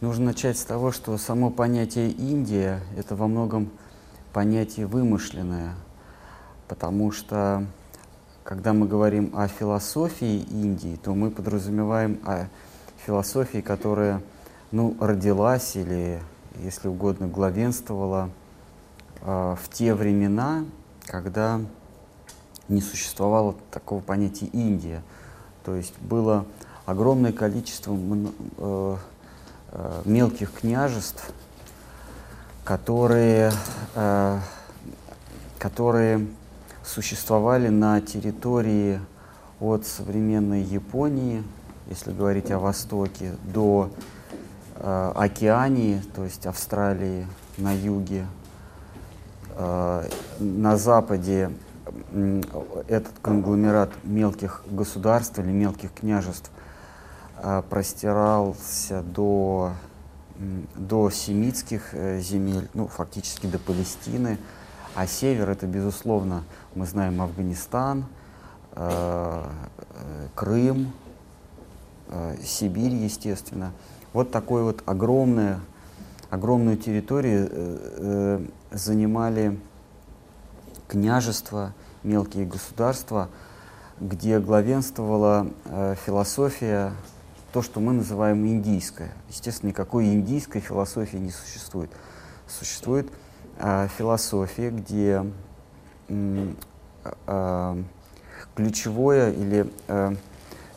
Нужно начать с того, что само понятие Индия – это во многом понятие вымышленное, потому что когда мы говорим о философии Индии, то мы подразумеваем о философии, которая ну, родилась или, если угодно, главенствовала э, в те времена, когда не существовало такого понятия Индия. То есть было огромное количество э, э, мелких княжеств, которые, э, которые существовали на территории от современной Японии, если говорить о Востоке, до э, Океании, то есть Австралии на юге, на западе этот конгломерат мелких государств или мелких княжеств простирался до, до семитских э, земель, ну, фактически до Палестины, а север это, безусловно, мы знаем Афганистан, э, Крым, Сибирь, естественно. Вот такой вот огромная, огромную территорию занимали княжества, мелкие государства, где главенствовала э, философия, то, что мы называем индийская. Естественно, никакой индийской философии не существует. Существует э, философия, где э, э, ключевое или э,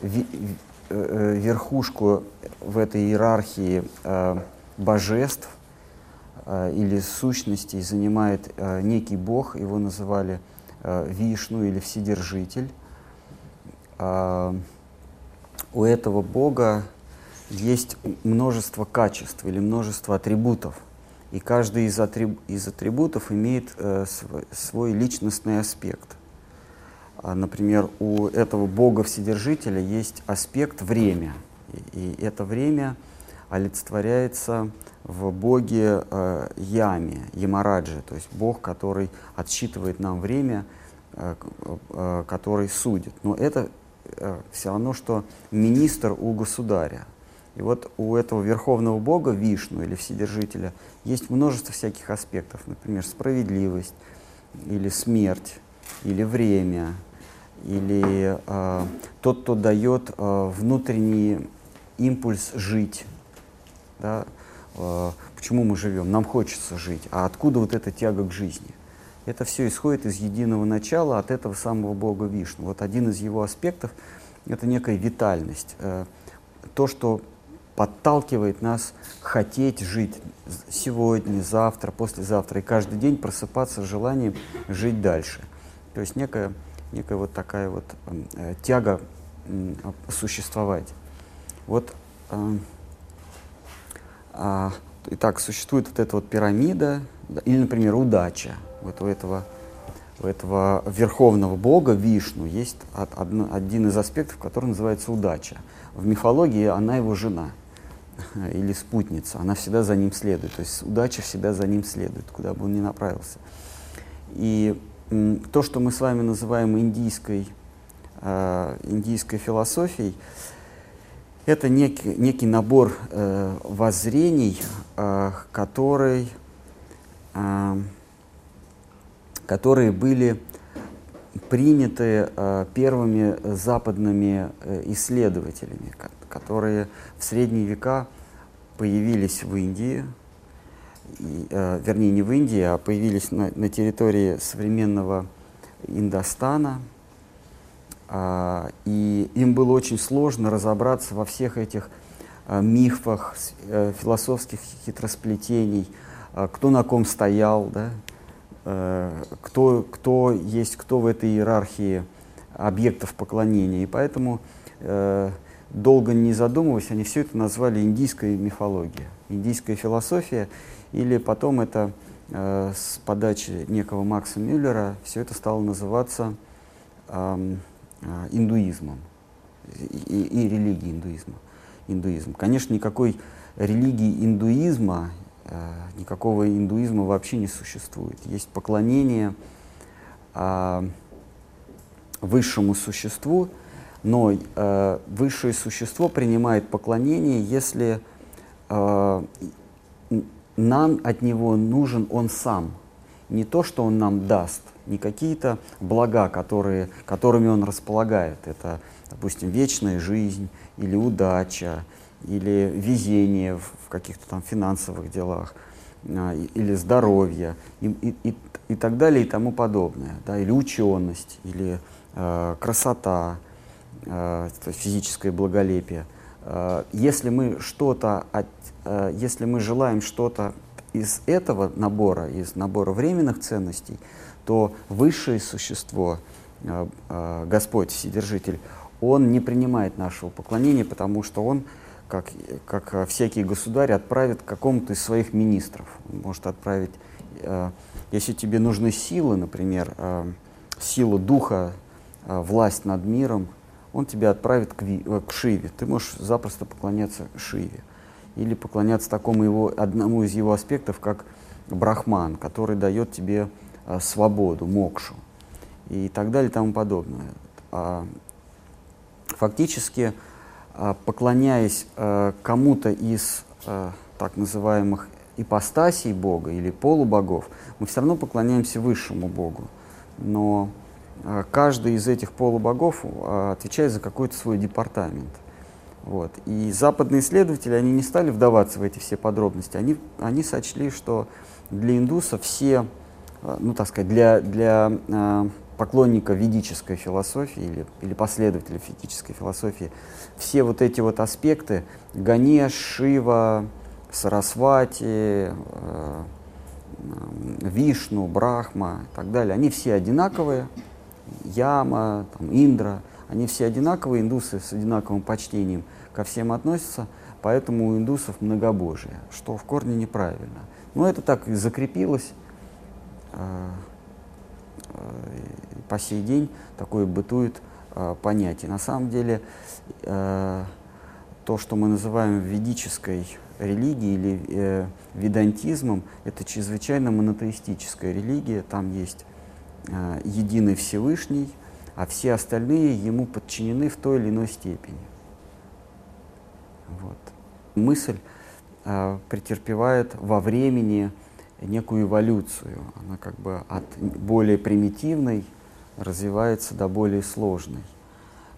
ви, э, верхушку в этой иерархии э, божеств э, или сущностей занимает э, некий бог, его называли Э, Вишну или Вседержитель. А, у этого Бога есть множество качеств или множество атрибутов. И каждый из, атриб из атрибутов имеет э, свой, свой личностный аспект. А, например, у этого Бога-Вседержителя есть аспект время. И, и это время олицетворяется в боге э, Яме, Ямараджи, то есть бог, который отсчитывает нам время, э, э, который судит. Но это э, все равно, что министр у государя. И вот у этого верховного бога, Вишну или Вседержителя, есть множество всяких аспектов, например, справедливость или смерть, или время, или э, тот, кто дает э, внутренний импульс жить. Да? Э, почему мы живем, нам хочется жить, а откуда вот эта тяга к жизни? Это все исходит из единого начала, от этого самого Бога Вишну. Вот один из его аспектов — это некая витальность, э, то, что подталкивает нас хотеть жить сегодня, завтра, послезавтра, и каждый день просыпаться с желанием жить дальше. То есть некая, некая вот такая вот э, тяга существовать. Вот э, а, итак, существует вот эта вот пирамида, или, например, удача. Вот у этого, у этого верховного бога Вишну есть од, один из аспектов, который называется удача. В мифологии она его жена или спутница, она всегда за ним следует. То есть удача всегда за ним следует, куда бы он ни направился. И то, что мы с вами называем индийской, э, индийской философией, это некий, некий набор э, воззрений, э, который, э, которые были приняты э, первыми западными э, исследователями, которые в средние века появились в Индии, и, э, вернее не в Индии, а появились на, на территории современного Индостана – а, и им было очень сложно разобраться во всех этих а, мифах, э, философских хитросплетений, а, кто на ком стоял, да, э, кто, кто есть кто в этой иерархии объектов поклонения. И поэтому, э, долго не задумываясь, они все это назвали индийской мифологией, индийская философия, или потом это с подачи некого Макса Мюллера все это стало называться индуизмом и, и религией индуизма. Индуизм. Конечно, никакой религии индуизма, э, никакого индуизма вообще не существует. Есть поклонение э, высшему существу, но э, высшее существо принимает поклонение, если э, нам от него нужен он сам. Не то, что он нам даст, не какие-то блага, которые, которыми он располагает. Это, допустим, вечная жизнь или удача, или везение каких-то там финансовых делах, а, или здоровье, и, и, и, и так далее, и тому подобное. Да, или ученость, или э, красота, э, физическое благолепие. Э, если мы что-то, э, если мы желаем что-то из этого набора, из набора временных ценностей, то высшее существо, э, э, Господь, Вседержитель, Он не принимает нашего поклонения, потому что Он, как, как всякий государь, отправит какому-то из своих министров. Может отправить, э, если тебе нужны силы, например, сила духа, власть над миром, он тебя отправит к, к Шиве. Ты можешь запросто поклоняться Шиве. Или поклоняться такому его, одному из его аспектов, как Брахман, который дает тебе Э, свободу, мокшу и так далее и тому подобное. А, фактически, поклоняясь э, кому-то из э, так называемых ипостасей Бога или полубогов, мы все равно поклоняемся высшему Богу. Но каждый из этих полубогов отвечает за какой-то свой департамент. Вот. И западные исследователи, они не стали вдаваться в эти все подробности. Они, они сочли, что для индусов все ну, так сказать, для, для поклонника ведической философии или, или последователя ведической философии, все вот эти вот аспекты Ганеш, Шива, Сарасвати, э, Вишну, Брахма и так далее, они все одинаковые, Яма, там, Индра, они все одинаковые, индусы с одинаковым почтением ко всем относятся, поэтому у индусов многобожие, что в корне неправильно. Но это так и закрепилось, Э, по сей день такое бытует э, понятие. На самом деле то, что мы называем ведической религией или ведантизмом, это чрезвычайно монотеистическая религия. Там есть единый Всевышний, а все остальные ему подчинены в той или иной степени. Вот. Мысль претерпевает во времени некую эволюцию. Она как бы от более примитивной развивается до более сложной.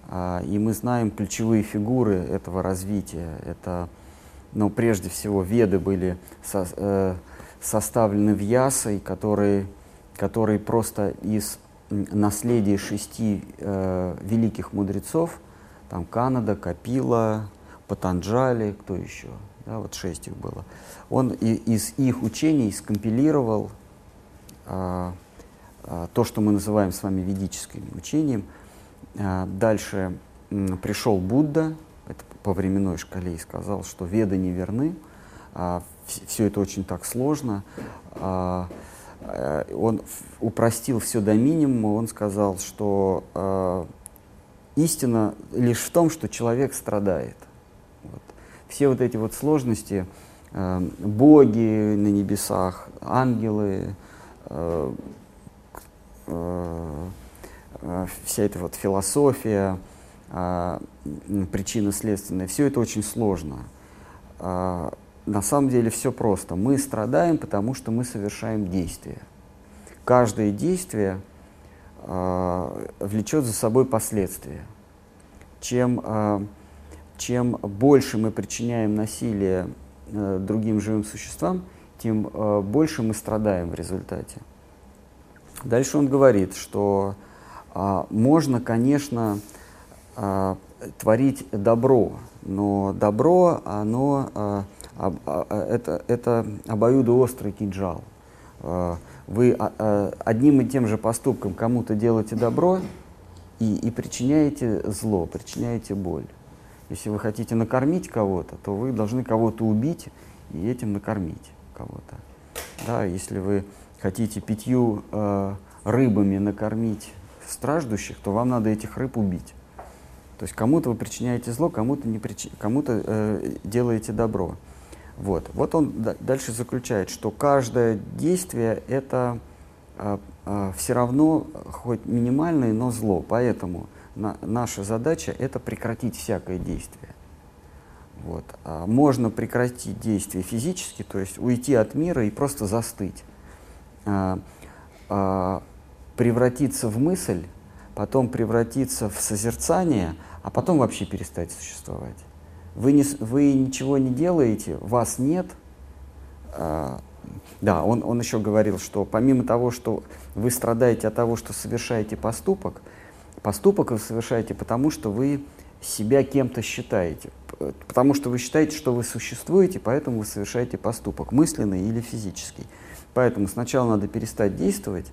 А, и мы знаем ключевые фигуры этого развития. Это, ну, прежде всего, веды были со, э, составлены в ясой, которые, которые просто из наследия шести э, великих мудрецов, там Канада, Капила, Патанджали, кто еще, да, вот шесть их было, он и, из их учений скомпилировал а, а, то, что мы называем с вами ведическим учением. А, дальше м, пришел Будда, это по временной шкале, и сказал, что веды не верны, а, все это очень так сложно. А, а, он упростил все до минимума, он сказал, что а, истина лишь в том, что человек страдает – все вот эти вот сложности, э, боги на небесах, ангелы, э, э, вся эта вот философия, э, причинно-следственная, все это очень сложно. Э, на самом деле все просто. Мы страдаем, потому что мы совершаем действия. Каждое действие э, влечет за собой последствия. Чем э, чем больше мы причиняем насилие э, другим живым существам, тем э, больше мы страдаем в результате. Дальше он говорит, что э, можно, конечно, э, творить добро, но добро, оно э, это, это обоюдоострый кинжал. Вы одним и тем же поступком кому-то делаете добро и, и причиняете зло, причиняете боль. Если вы хотите накормить кого-то, то вы должны кого-то убить и этим накормить кого-то. Да, если вы хотите пятью э, рыбами накормить страждущих, то вам надо этих рыб убить. То есть кому-то вы причиняете зло, кому-то не причи... кому-то э, делаете добро. Вот. вот он дальше заключает, что каждое действие это э, э, все равно хоть минимальное, но зло. Поэтому на, наша задача это прекратить всякое действие. Вот. А можно прекратить действие физически, то есть уйти от мира и просто застыть. А, а, превратиться в мысль, потом превратиться в созерцание, а потом вообще перестать существовать. Вы, не, вы ничего не делаете, вас нет. А, да, он, он еще говорил, что помимо того, что вы страдаете от того, что совершаете поступок, поступок вы совершаете потому, что вы себя кем-то считаете. Потому что вы считаете, что вы существуете, поэтому вы совершаете поступок, мысленный или физический. Поэтому сначала надо перестать действовать,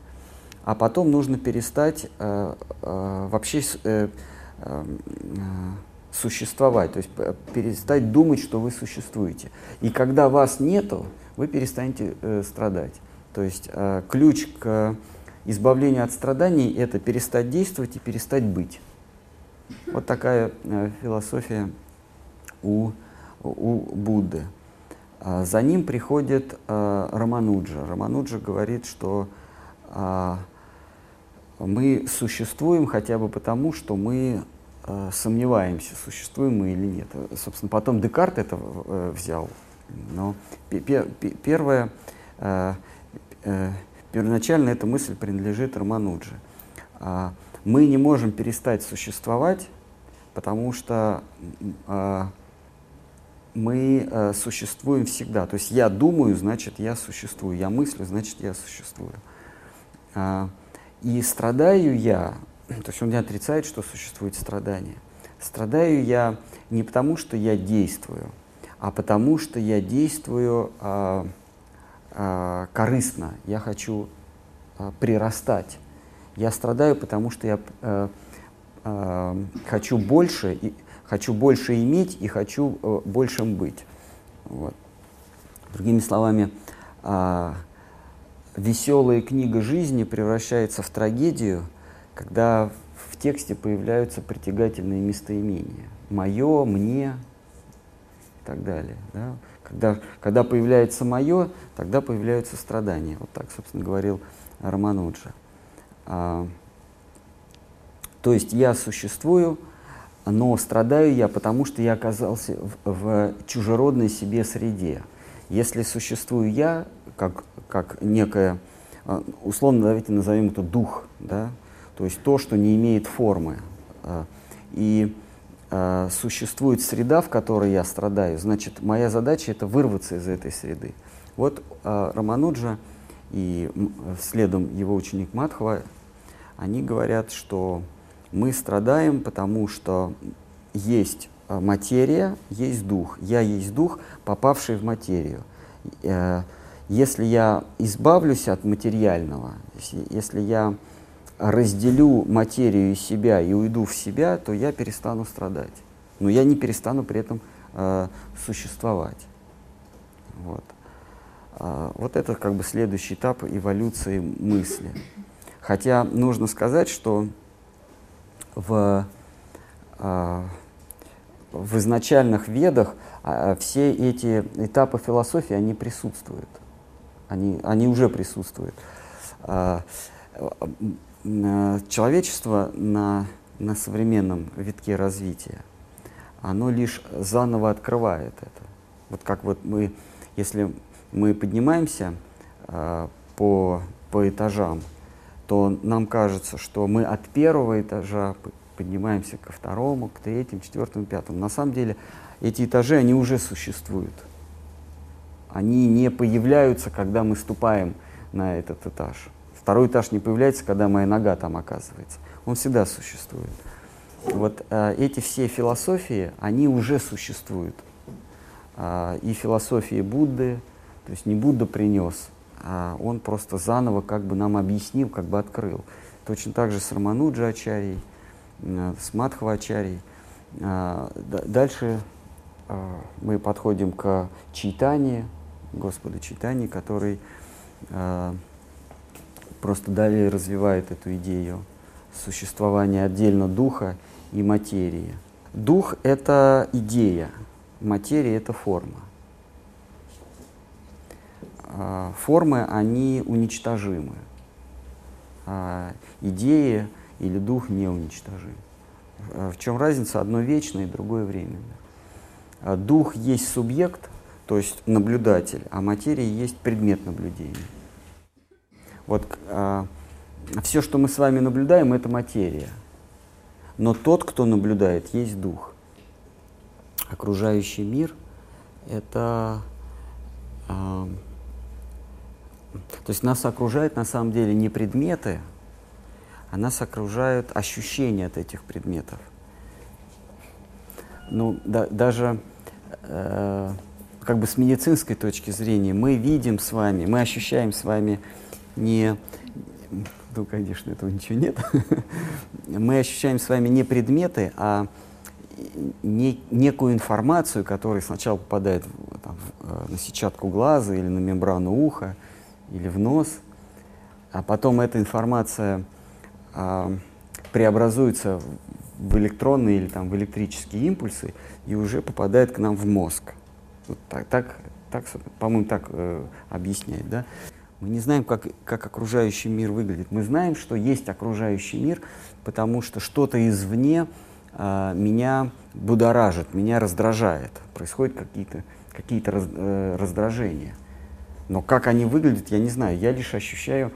а потом нужно перестать э, э, вообще э, э, существовать, то есть э, перестать думать, что вы существуете. И когда вас нету, вы перестанете э, страдать. То есть э, ключ к избавлению от страданий – это перестать действовать и перестать быть. Вот такая э, философия у, у Будды. А за ним приходит э, Рамануджа. Рамануджа говорит, что э, мы существуем хотя бы потому, что мы э, сомневаемся, существуем мы или нет. Собственно, потом Декарт это взял. Но пер, пер, первое, первоначально эта мысль принадлежит Раманудже. Э, мы не можем перестать существовать, потому что э, мы э, существуем всегда. То есть я думаю, значит я существую, я мыслю, значит я существую. И страдаю я, то есть он не отрицает, что существует страдание. Страдаю я не потому, что я действую, а потому, что я действую э, корыстно. Я хочу э, прирастать. Я страдаю, потому что я э, хочу больше, и, хочу больше иметь и хочу большим быть. Вот. Другими словами, веселая книга жизни превращается в трагедию, когда в тексте появляются притягательные местоимения. Мое, мне и так далее. Да? Когда, когда появляется мое, тогда появляются страдания. Вот так, собственно, говорил Романуджа. А, то есть я существую, но страдаю я, потому что я оказался в, в чужеродной себе среде. Если существую я, как, как некое, а, условно давайте назовем это дух, да, то есть то, что не имеет формы, а, и существует среда, в которой я страдаю, значит, моя задача это вырваться из этой среды. Вот Рамануджа и следом его ученик Мадхва они говорят, что мы страдаем, потому что есть э, материя, есть дух. Я есть дух, попавший в материю. Э, если я избавлюсь от материального, если я разделю материю из себя и уйду в себя, то я перестану страдать. Но я не перестану при этом э, существовать. Вот. А, вот это как бы следующий этап эволюции мысли. Хотя нужно сказать, что в, э, в изначальных ведах э, все эти этапы философии, они присутствуют. Они, они уже присутствуют. Э, человечество на, на современном витке развития, оно лишь заново открывает это. Вот как вот мы, если мы поднимаемся э, по, по этажам, то нам кажется, что мы от первого этажа поднимаемся ко второму, к третьему, четвертому, пятому. На самом деле эти этажи, они уже существуют. Они не появляются, когда мы ступаем на этот этаж. Второй этаж не появляется, когда моя нога там оказывается. Он всегда существует. Вот э, эти все философии, они уже существуют. Э, и философии Будды, то есть не Будда принес а он просто заново как бы нам объяснил, как бы открыл. Точно так же с Рамануджа Ачарьей, э, с Мадхва Ачарьей. А, дальше а, мы подходим к Чайтане, Господу Чайтане, который а, просто далее развивает эту идею существования отдельно духа и материи. Дух — это идея, материя — это форма. А, формы, они уничтожимы. А идеи или дух не уничтожим. А в чем разница? Одно вечное, другое временное. А дух есть субъект, то есть наблюдатель, а материя есть предмет наблюдения. Вот а, все, что мы с вами наблюдаем, это материя. Но тот, кто наблюдает, есть дух. Окружающий мир – это… А, то есть нас окружают на самом деле не предметы, а нас окружают ощущения от этих предметов. Ну, да, даже э, как бы с медицинской точки зрения мы видим с вами, мы ощущаем с вами не, ну, конечно, этого ничего нет, мы ощущаем с вами не предметы, а не, некую информацию, которая сначала попадает там, э, на сетчатку глаза или на мембрану уха или в нос, а потом эта информация а, преобразуется в электронные или там, в электрические импульсы и уже попадает к нам в мозг. Вот так, так, так по-моему, так э, объясняет. Да? Мы не знаем, как, как окружающий мир выглядит. Мы знаем, что есть окружающий мир, потому что что-то извне э, меня будоражит, меня раздражает. Происходят какие-то какие раз, э, раздражения. Но как они выглядят, я не знаю. Я лишь ощущаю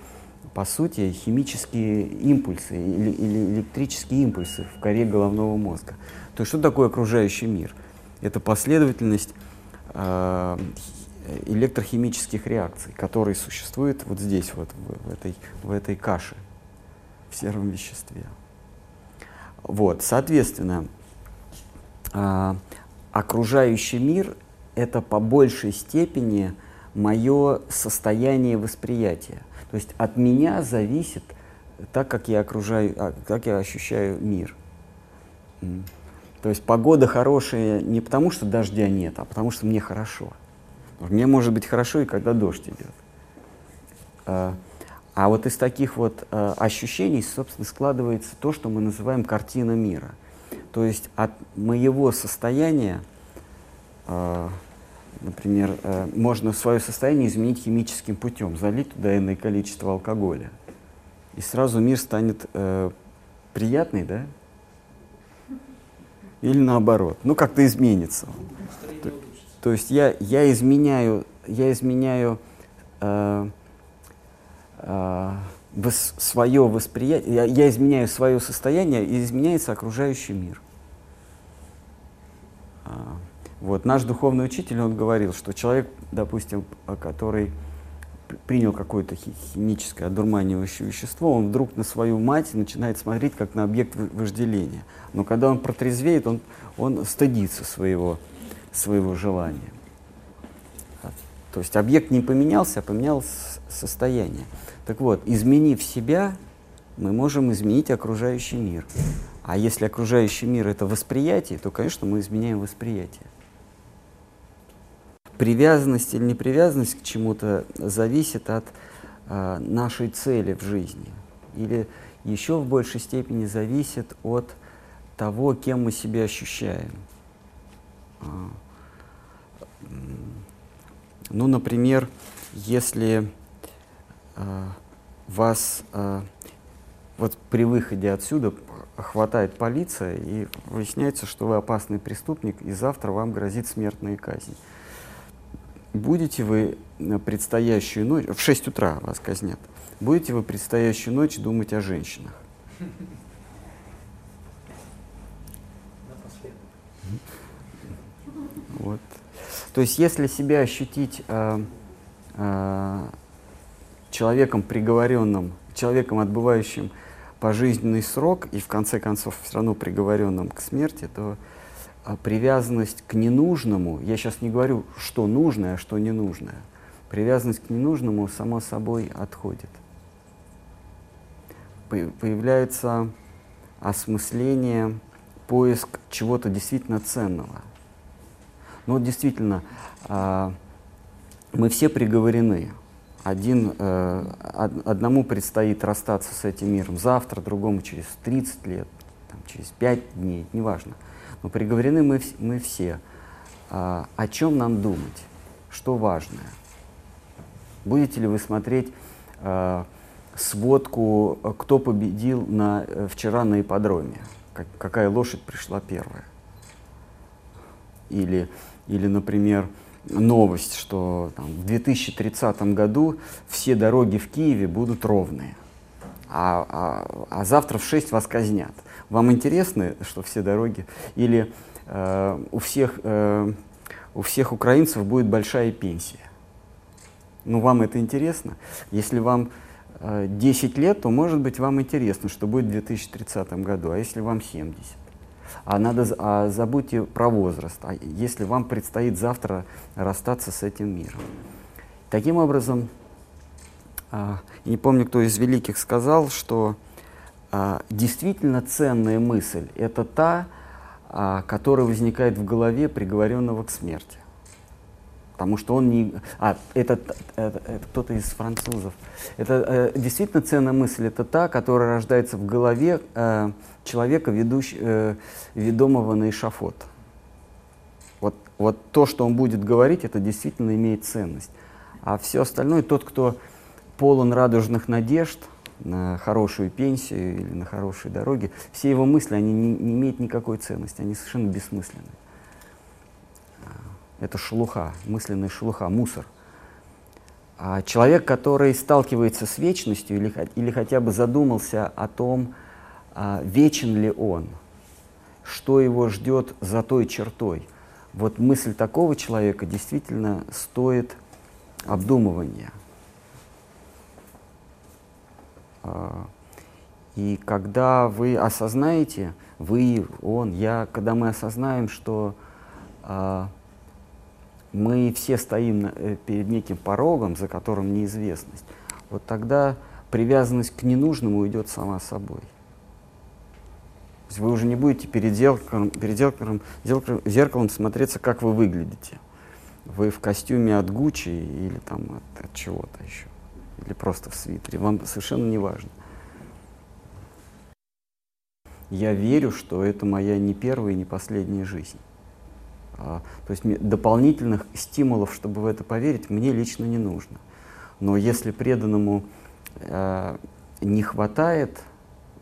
по сути, химические импульсы или, или электрические импульсы в коре головного мозга. То есть что такое окружающий мир? Это последовательность э, электрохимических реакций, которые существуют вот здесь, вот в, в, этой, в этой каше, в сером веществе. Вот, соответственно, э, окружающий мир — это по большей степени мое состояние восприятия — то есть от меня зависит так, как я окружаю, а, как я ощущаю мир. То есть погода хорошая не потому, что дождя нет, а потому, что мне хорошо. Мне может быть хорошо и когда дождь идет. А, а вот из таких вот а, ощущений, собственно, складывается то, что мы называем картина мира. То есть от моего состояния Например, э, можно свое состояние изменить химическим путем, залить туда иное количество алкоголя. И сразу мир станет э, приятный, да? Или наоборот. Ну, как-то изменится. То, то есть я, я изменяю, я изменяю э, э, вос, свое восприятие, я, я изменяю свое состояние, и изменяется окружающий мир. А, вот. Наш духовный учитель, он говорил, что человек, допустим, который принял какое-то химическое одурманивающее вещество, он вдруг на свою мать начинает смотреть как на объект вожделения. Но когда он протрезвеет, он, он стыдится своего, своего желания. То есть объект не поменялся, а поменялось состояние. Так вот, изменив себя, мы можем изменить окружающий мир. А если окружающий мир — это восприятие, то, конечно, мы изменяем восприятие привязанность или непривязанность к чему-то зависит от э, нашей цели в жизни. Или еще в большей степени зависит от того, кем мы себя ощущаем. Ну, например, если э, вас э, вот при выходе отсюда хватает полиция и выясняется, что вы опасный преступник, и завтра вам грозит смертная казнь будете вы предстоящую ночь, в 6 утра вас казнят, будете вы предстоящую ночь думать о женщинах? Вот. То есть, если себя ощутить э, э, человеком приговоренным, человеком, отбывающим пожизненный срок и в конце концов все равно приговоренным к смерти, то а привязанность к ненужному, я сейчас не говорю, что нужное, а что ненужное, привязанность к ненужному само собой отходит. Появляется осмысление, поиск чего-то действительно ценного. Ну вот действительно, а, мы все приговорены. Один, э, одному предстоит расстаться с этим миром завтра, другому через 30 лет, через 5 дней, неважно. Но приговорены мы, мы все. А, о чем нам думать? Что важное? Будете ли вы смотреть а, сводку, кто победил на, вчера на ипподроме? Как, какая лошадь пришла первая? Или, или например, новость, что там, в 2030 году все дороги в Киеве будут ровные, а, а, а завтра в 6 вас казнят. Вам интересно, что все дороги? Или э, у, всех, э, у всех украинцев будет большая пенсия? Ну, вам это интересно? Если вам э, 10 лет, то, может быть, вам интересно, что будет в 2030 году, а если вам 70? А надо а забудьте про возраст, а если вам предстоит завтра расстаться с этим миром. Таким образом, а, не помню, кто из великих сказал, что а, действительно ценная мысль – это та, а, которая возникает в голове приговоренного к смерти. Потому что он не... А, это, это, это кто-то из французов. Это э, действительно ценная мысль. Это та, которая рождается в голове э, человека, ведущ, э, ведомого на эшафот. Вот, вот то, что он будет говорить, это действительно имеет ценность. А все остальное, тот, кто полон радужных надежд на хорошую пенсию или на хорошие дороги, все его мысли, они не, не имеют никакой ценности, они совершенно бессмысленны. Это шелуха, мысленная шелуха, мусор. А человек, который сталкивается с вечностью или, или хотя бы задумался о том, а, вечен ли он, что его ждет за той чертой, вот мысль такого человека действительно стоит обдумывания. А, и когда вы осознаете, вы, он, я, когда мы осознаем, что а, мы все стоим э, перед неким порогом, за которым неизвестность, вот тогда привязанность к ненужному уйдет сама собой. То есть вы уже не будете перед зеркалом, перед зеркалом, зеркалом, зеркалом смотреться, как вы выглядите. Вы в костюме от Гуччи или там от, от чего-то еще. Или просто в свитере. Вам совершенно не важно. Я верю, что это моя не первая и не последняя жизнь. А, то есть дополнительных стимулов, чтобы в это поверить, мне лично не нужно. Но если преданному э, не хватает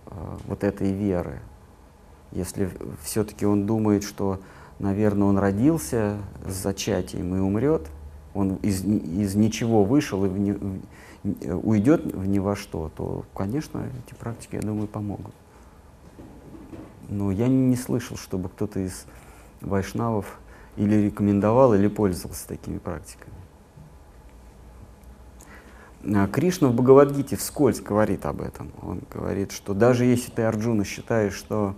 э, вот этой веры, если все-таки он думает, что, наверное, он родился с зачатием и умрет, он из, из ничего вышел и в не, уйдет в ни во что, то, конечно, эти практики, я думаю, помогут. Но я не слышал, чтобы кто-то из вайшнавов или рекомендовал, или пользовался такими практиками. А Кришна в Бхагавадгите вскользь говорит об этом. Он говорит, что даже если ты, Арджуна, считаешь, что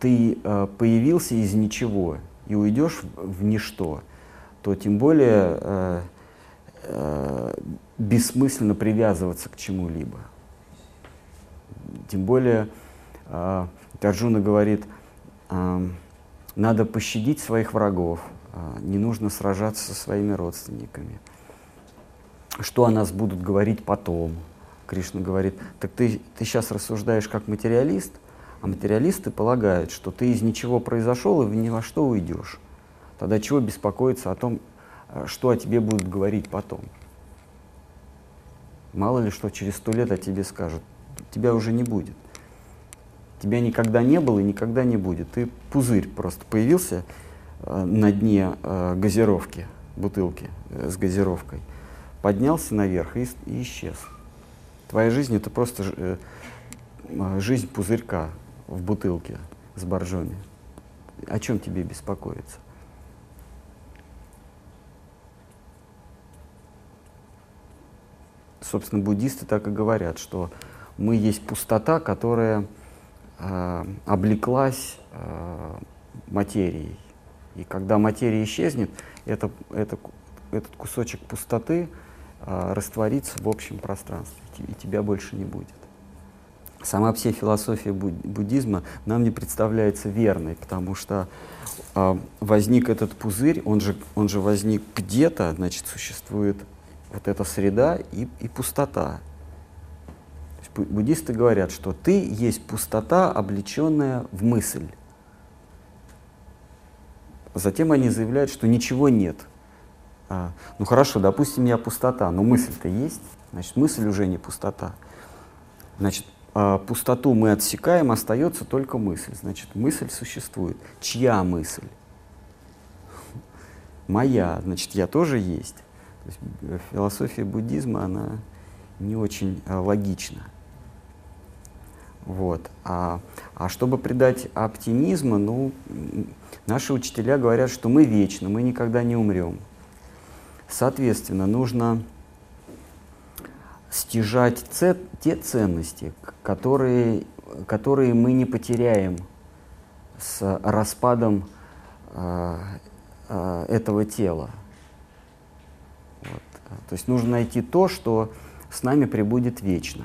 ты э, появился из ничего и уйдешь в, ничто, то тем более э, э, бессмысленно привязываться к чему-либо. Тем более Арджуна говорит, надо пощадить своих врагов, э, не нужно сражаться со своими родственниками. Что о нас будут говорить потом? Кришна говорит, так ты, ты сейчас рассуждаешь как материалист – а материалисты полагают, что ты из ничего произошел и в ни во что уйдешь. Тогда чего беспокоиться о том, э, что о тебе будут говорить потом? Мало ли что через сто лет о тебе скажут. Тебя уже не будет. Тебя никогда не было и никогда не будет. Ты пузырь просто появился э, на дне э, газировки, бутылки э, с газировкой, поднялся наверх и, и исчез. Твоя жизнь это просто э, э жизнь пузырька, в бутылке с боржоми. О чем тебе беспокоиться? Собственно, буддисты так и говорят, что мы есть пустота, которая э, облеклась э, материей. И когда материя исчезнет, это, это, этот кусочек пустоты э, растворится в общем пространстве, и тебя больше не будет сама вся философия буддизма нам не представляется верной, потому что э, возник этот пузырь, он же, он же возник где-то, значит, существует вот эта среда и, и пустота. Буддисты говорят, что ты есть пустота, облеченная в мысль. Затем они заявляют, что ничего нет. А, ну хорошо, допустим, я пустота, но мысль-то есть, значит, мысль уже не пустота. Значит, а, пустоту мы отсекаем, остается только мысль. Значит, мысль существует. Чья мысль? моя, значит, я тоже есть. То есть э, философия буддизма, она не очень а, логична. Вот. А, а чтобы придать оптимизма, ну, наши учителя говорят, что мы вечны, мы никогда не умрем. Соответственно, нужно стяжать ц- те ценности, которые, которые мы не потеряем с распадом э, э, этого тела. Вот. То есть нужно найти то, что с нами прибудет вечно.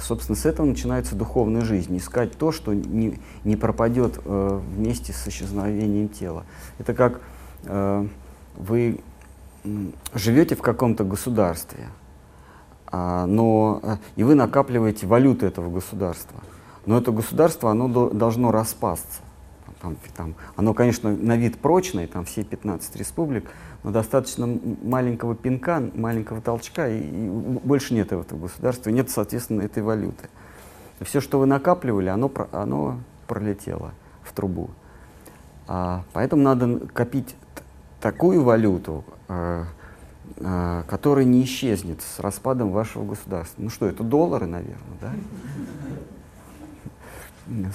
Собственно, с этого начинается духовная жизнь. Искать то, что не, не пропадет э, вместе с исчезновением тела. Это как э, вы живете в каком-то государстве, а, но, э, и вы накапливаете валюту этого государства. Но это государство, оно до, должно распасться. Там, там, оно, конечно, на вид прочное, там все 15 республик, но достаточно маленького пинка, маленького толчка, и, и больше нет этого государства, нет, соответственно, этой валюты. Все, что вы накапливали, оно, оно пролетело в трубу. А, поэтому надо копить такую валюту, э, э, которая не исчезнет с распадом вашего государства. Ну что, это доллары, наверное, да?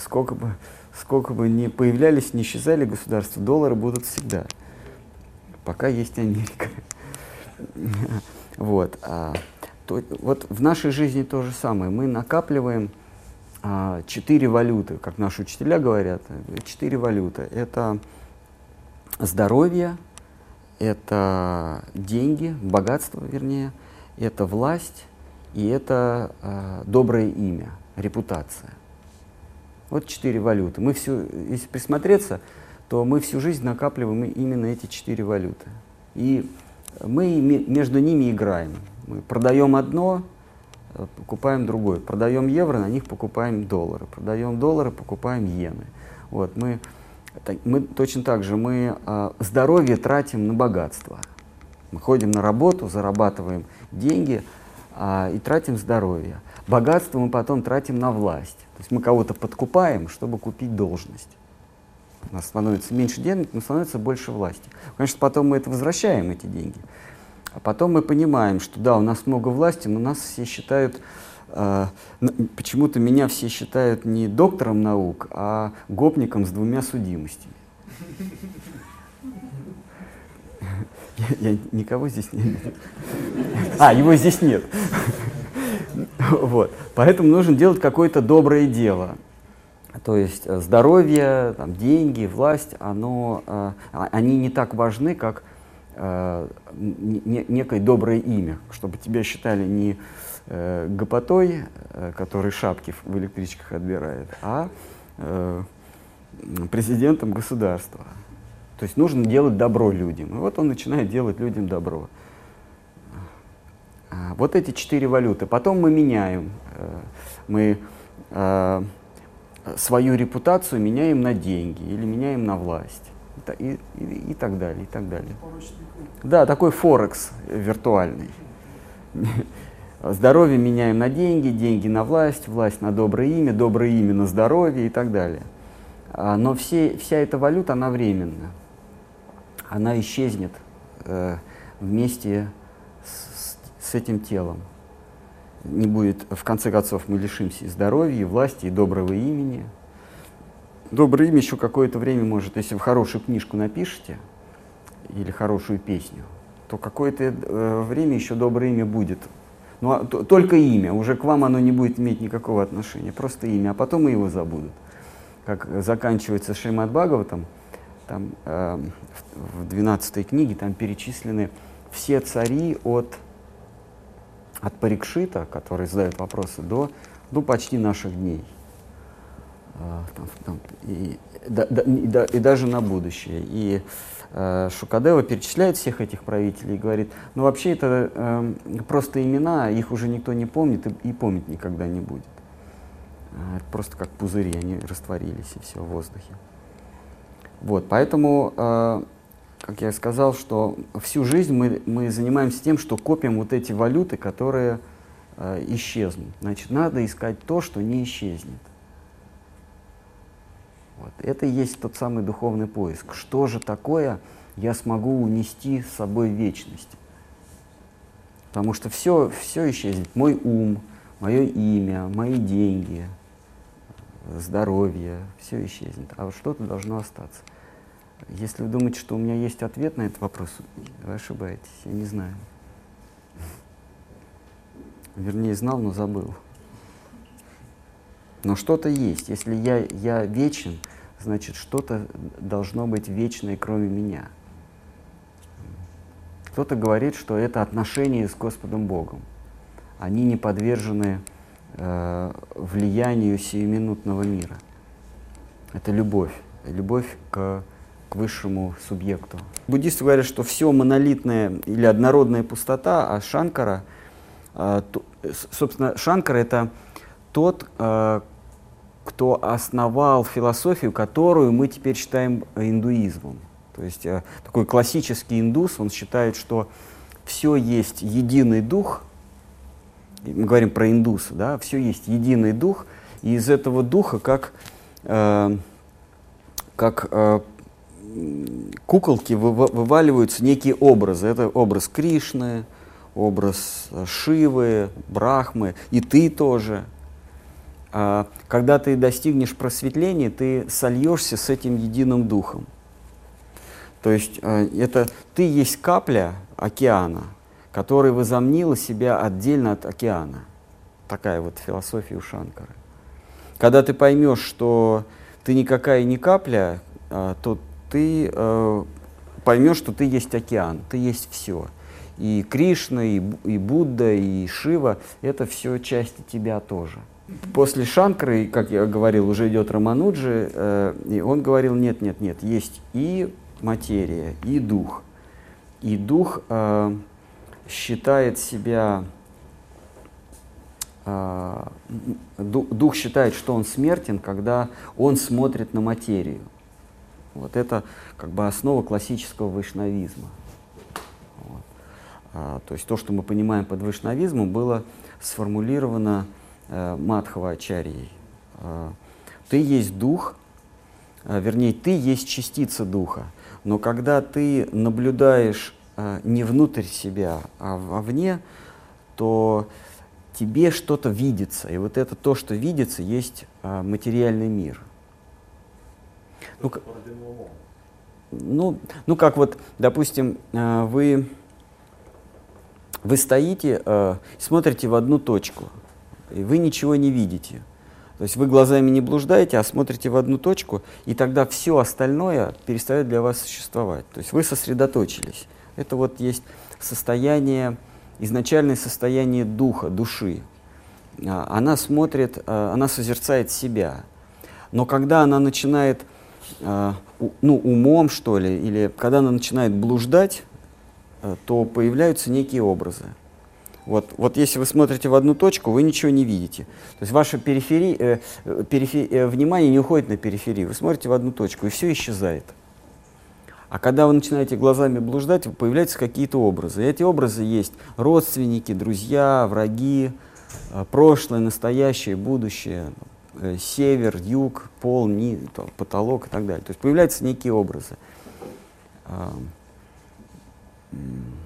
Сколько бы, сколько бы ни появлялись, не исчезали государства, доллары будут всегда, пока есть Америка. Вот. А, то, вот в нашей жизни то же самое. Мы накапливаем а, четыре валюты, как наши учителя говорят. Четыре валюты. Это здоровье, это деньги, богатство, вернее, это власть и это э, доброе имя, репутация. Вот четыре валюты. Мы все, если присмотреться, то мы всю жизнь накапливаем именно эти четыре валюты. И мы между ними играем. Мы продаем одно, э, покупаем другое. Продаем евро, на них покупаем доллары. Продаем доллары, покупаем иены. Вот, мы мы точно так же, мы э, здоровье тратим на богатство. Мы ходим на работу, зарабатываем деньги э, и тратим здоровье. Богатство мы потом тратим на власть. То есть мы кого-то подкупаем, чтобы купить должность. У нас становится меньше денег, но становится больше власти. Конечно, потом мы это возвращаем, эти деньги. А потом мы понимаем, что да, у нас много власти, но нас все считают а, почему-то меня все считают не доктором наук, а гопником с двумя судимостями. Я, я никого здесь не. А, его здесь нет. Вот. Поэтому нужно делать какое-то доброе дело. То есть э, здоровье, там, деньги, власть, оно, э, а, они не так важны, как э, некое доброе имя, чтобы тебя считали не э, гопотой, э, который шапки в электричках отбирает, а э, президентом государства. То есть нужно делать добро людям. И вот он начинает делать людям добро. А, вот эти четыре валюты. Потом мы меняем. Э, мы э, свою репутацию меняем на деньги или меняем на власть. И, и, и так далее, и так далее. Да, такой форекс виртуальный. Здоровье меняем на деньги, деньги на власть, власть на доброе имя, доброе имя на здоровье и так далее. А, но все, вся эта валюта, она временна. Она исчезнет э, вместе с, с этим телом. Не будет, в конце концов, мы лишимся и здоровья, и власти, и доброго имени. Доброе имя еще какое-то время может, если вы хорошую книжку напишете или хорошую песню, то какое-то э, время еще доброе имя будет ну, а, только имя, уже к вам оно не будет иметь никакого отношения, просто имя, а потом и его забудут. Как заканчивается Шримад Бхагаватам, там э, в 12 книге там перечислены все цари от, от Парикшита, который задает вопросы, до, до почти наших дней. Э, там, там, и, да, да, и, да, и даже на будущее. И Э, Шукадева перечисляет всех этих правителей и говорит, ну вообще это э, просто имена, их уже никто не помнит и, и помнить никогда не будет. Э, просто как пузыри, они растворились и все в воздухе. Вот, поэтому, э, как я сказал, что всю жизнь мы, мы занимаемся тем, что копим вот эти валюты, которые э, исчезнут. Значит, надо искать то, что не исчезнет. Вот. Это и есть тот самый духовный поиск. Что же такое я смогу унести с собой в вечность? Потому что все, все исчезнет. Мой ум, мое имя, мои деньги, здоровье, все исчезнет. А вот что-то должно остаться. Если вы думаете, что у меня есть ответ на этот вопрос, вы ошибаетесь, я не знаю. Вернее, знал, но забыл. Но что-то есть. Если я, я вечен, значит, что-то должно быть вечное, кроме меня. Кто-то говорит, что это отношения с Господом Богом. Они не подвержены э, влиянию сиюминутного мира. Это любовь. Любовь к, к высшему субъекту. Буддисты говорят, что все монолитное или однородная пустота, а Шанкара, то, собственно, Шанкара это тот, э, кто основал философию, которую мы теперь считаем индуизмом. То есть э, такой классический индус, он считает, что все есть единый дух, мы говорим про индуса, да, все есть единый дух, и из этого духа как, э, как э, куколки вы, вываливаются некие образы. Это образ Кришны, образ Шивы, Брахмы, и ты тоже. А, когда ты достигнешь просветления, ты сольешься с этим единым духом. То есть э, это ты есть капля океана, который возомнила себя отдельно от океана. Такая вот философия у Шанкары. Когда ты поймешь, что ты никакая не капля, а, то ты э, поймешь, что ты есть океан, ты есть все. И Кришна, и, и Будда, и Шива — это все части тебя тоже. После Шанкры, как я говорил, уже идет Рамануджи, э, и он говорил, нет, нет, нет, есть и материя, и дух. И дух э, считает себя, э, дух считает, что он смертен, когда он смотрит на материю. Вот это как бы основа классического вайшнавизма. Вот. А, то есть то, что мы понимаем под вайшнавизмом, было сформулировано э, Мадхава Ачарьей. Э, ты есть дух, э, вернее, ты есть частица духа. Но когда ты наблюдаешь э, не внутрь себя, а вовне, то тебе что-то видится. И вот это то, что видится, есть э, материальный мир. Ну, ну, ну, как вот, допустим, э, вы, вы стоите, э, смотрите в одну точку, и вы ничего не видите. То есть вы глазами не блуждаете, а смотрите в одну точку, и тогда все остальное перестает для вас существовать. То есть вы сосредоточились. Это вот есть состояние, изначальное состояние духа, души. А, она смотрит, а, она созерцает себя. Но когда она начинает, а, ну, умом, что ли, или когда она начинает блуждать, то появляются некие образы. Вот, вот если вы смотрите в одну точку, вы ничего не видите. То есть ваше перифери, э, перифи, э, внимание не уходит на периферию. Вы смотрите в одну точку, и все исчезает. А когда вы начинаете глазами блуждать, появляются какие-то образы. И эти образы есть родственники, друзья, враги, э, прошлое, настоящее, будущее, э, север, юг, пол, ни, потолок и так далее. То есть появляются некие образы. Э,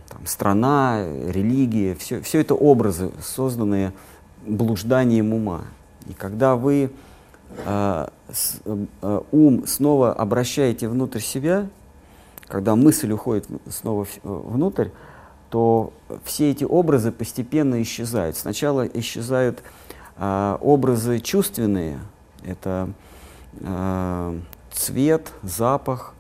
там, страна, религия, все, все это образы, созданные блужданием ума. И когда вы э, с, э, ум снова обращаете внутрь себя, когда мысль уходит снова в, э, внутрь, то все эти образы постепенно исчезают. Сначала исчезают э, образы чувственные, это э, цвет, запах,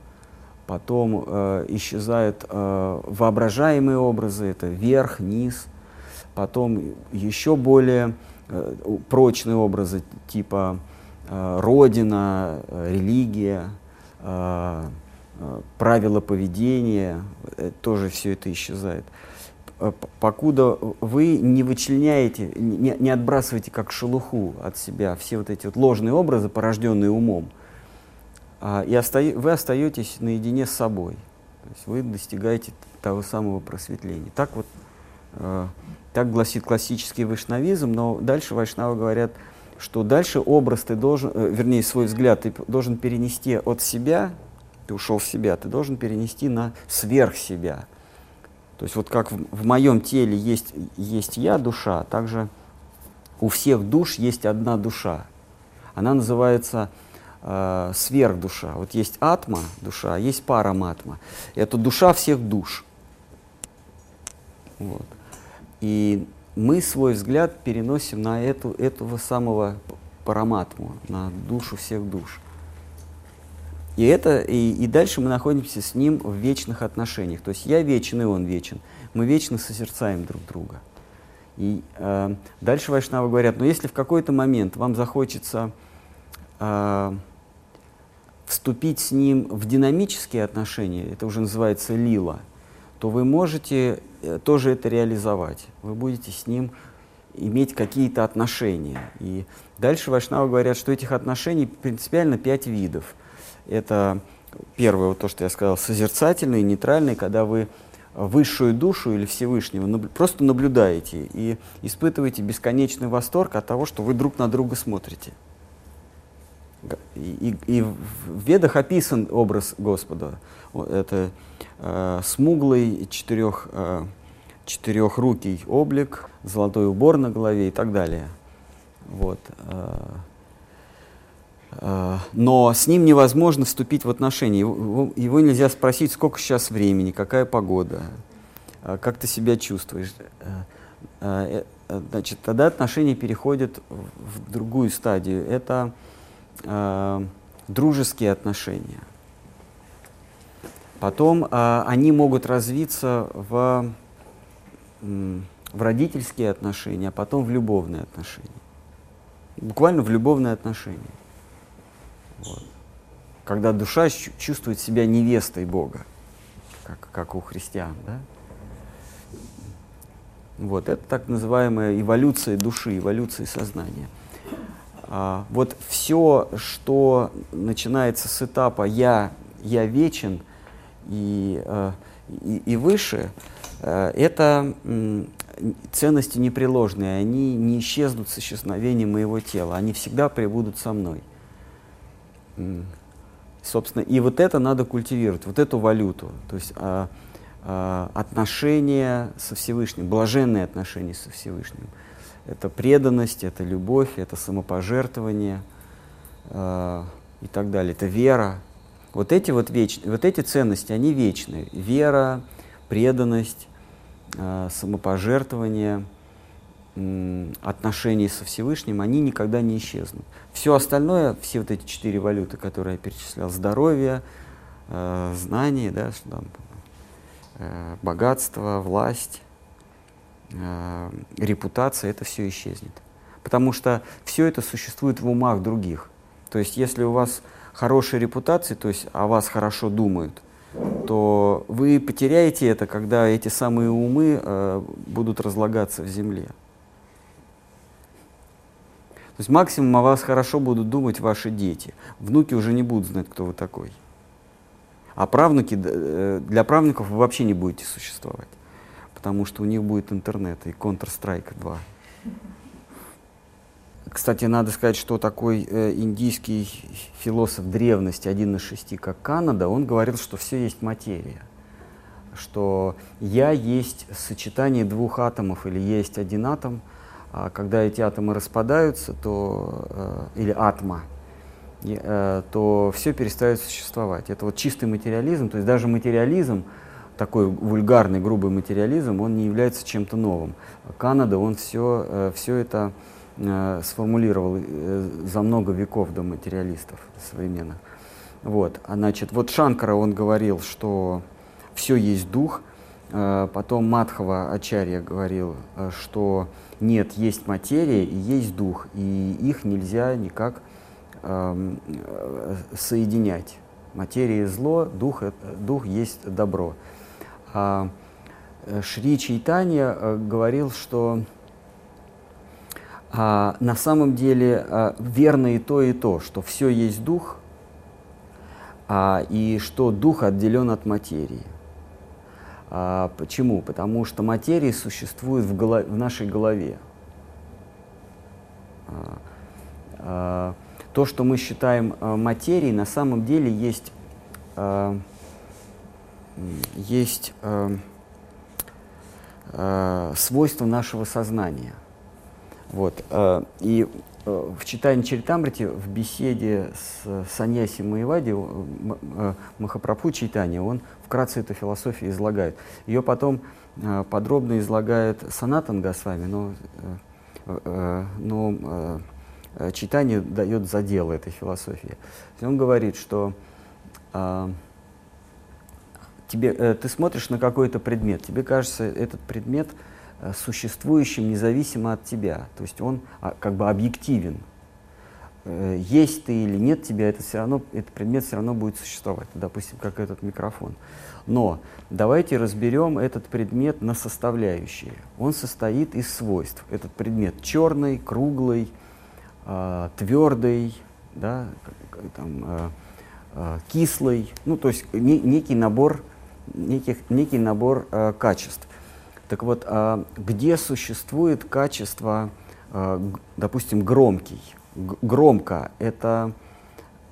потом э, исчезают э, воображаемые образы, это верх, низ, потом еще более э, прочные образы типа э, родина, э, религия, э, правила поведения, э, тоже все это исчезает. Э, покуда вы не вычленяете, не, не отбрасываете как шелуху от себя все вот эти вот ложные образы, порожденные умом, а, и оста- вы остаетесь наедине с собой. То есть вы достигаете того самого просветления. Так вот, э, так гласит классический вайшнавизм, но дальше вайшнавы говорят, что дальше образ ты должен, э, вернее, свой взгляд ты должен перенести от себя, ты ушел в себя, ты должен перенести на сверх себя. То есть вот как в, в моем теле есть, есть я, душа, также у всех душ есть одна душа. Она называется э, сверхдуша. Вот есть атма, душа, а есть параматма. Это душа всех душ. Вот. И мы свой взгляд переносим на эту, этого самого параматму, на душу всех душ. И, это, и, и дальше мы находимся с ним в вечных отношениях. То есть я вечен, и он вечен. Мы вечно созерцаем друг друга. И э, дальше Вайшнавы говорят, но если в какой-то момент вам захочется э, вступить с ним в динамические отношения, это уже называется лила, то вы можете э, тоже это реализовать. Вы будете с ним иметь какие-то отношения. И дальше Вайшнавы говорят, что этих отношений принципиально пять видов. Это первое, вот то, что я сказал, созерцательные, нейтральные, когда вы высшую душу или Всевышнего наб просто наблюдаете и испытываете бесконечный восторг от того, что вы друг на друга смотрите. И, и, и в Ведах описан образ Господа. Это э, смуглый четырех, э, четырехрукий облик, золотой убор на голове и так далее. Вот. Э, но с ним невозможно вступить в отношения. Его, его нельзя спросить, сколько сейчас времени, какая погода, э, как ты себя чувствуешь. Значит, тогда отношения переходят в другую стадию. Это дружеские отношения. Потом э, они могут развиться в, в родительские отношения, а потом в любовные отношения. Буквально в любовные отношения. Вот. Когда душа чувствует себя невестой Бога, как, как у христиан. Да? Вот, это так называемая эволюция души, эволюция сознания. А, вот все, что начинается с этапа «я, я вечен», и, э, и, и выше, э, это ценности непреложные, они не исчезнут с исчезновением моего тела, они всегда прибудут со мной. Собственно, и вот это надо культивировать, вот эту валюту, то есть а, а, отношения со Всевышним, блаженные отношения со Всевышним. Это преданность, это любовь, это самопожертвование а, и так далее, это вера, вот эти, вот, веч... вот эти ценности, они вечны. Вера, преданность, э, самопожертвование, отношения со Всевышним, они никогда не исчезнут. Все остальное, все вот эти четыре валюты, которые я перечислял, здоровье, э, знание, да, что там, э, богатство, власть, э, репутация, это все исчезнет. Потому что все это существует в умах других. То есть если у вас хорошей репутации, то есть о вас хорошо думают, то вы потеряете это, когда эти самые умы э, будут разлагаться в земле. То есть максимум о вас хорошо будут думать ваши дети. Внуки уже не будут знать, кто вы такой. А правнуки, э, для правнуков вы вообще не будете существовать, потому что у них будет интернет и Counter-Strike 2. Кстати, надо сказать, что такой э, индийский философ древности, один из шести, как Канада, он говорил, что все есть материя. Что я есть сочетание двух атомов или есть один атом, а когда эти атомы распадаются, то, э, или атма, э, то все перестает существовать. Это вот чистый материализм, то есть даже материализм, такой вульгарный, грубый материализм, он не является чем-то новым. Канада, он все, э, все это сформулировал за много веков до материалистов современных. Вот, а значит, вот Шанкара, он говорил, что все есть дух, потом Мадхава Ачарья говорил, что нет, есть материя и есть дух, и их нельзя никак эм, э, соединять. Материя – зло, дух, дух есть добро. А э, Шри Чайтанья э, говорил, что а, на самом деле а, верно и то, и то, что все есть дух, а, и что дух отделен от материи. А, почему? Потому что материя существует в, голов... в нашей голове. А, Э, то, что мы считаем э, материей, на самом деле есть, э, есть э, э, свойство нашего сознания. Вот. Э, и в читании Чаритамрити, в беседе с Саньяси Маевади, э, Махапрабху читания, он вкратце эту философию излагает. Ее потом э, подробно излагает Санатан Госвами, но, э, э, но э, читание дает задел этой философии. Он говорит, что э, тебе, э, ты смотришь на какой-то предмет, тебе кажется этот предмет э, существующим независимо от тебя, то есть он а, как бы объективен. Э, есть ты или нет тебя, это все равно, этот предмет все равно будет существовать, допустим, как этот микрофон. Но давайте разберем этот предмет на составляющие. Он состоит из свойств. Этот предмет черный, круглый, э, твердый, да, там, э, э, кислый, ну то есть не, некий набор, неких, некий набор э, качеств. Так вот, э, где существует качество, э, допустим, громкий? Громко – это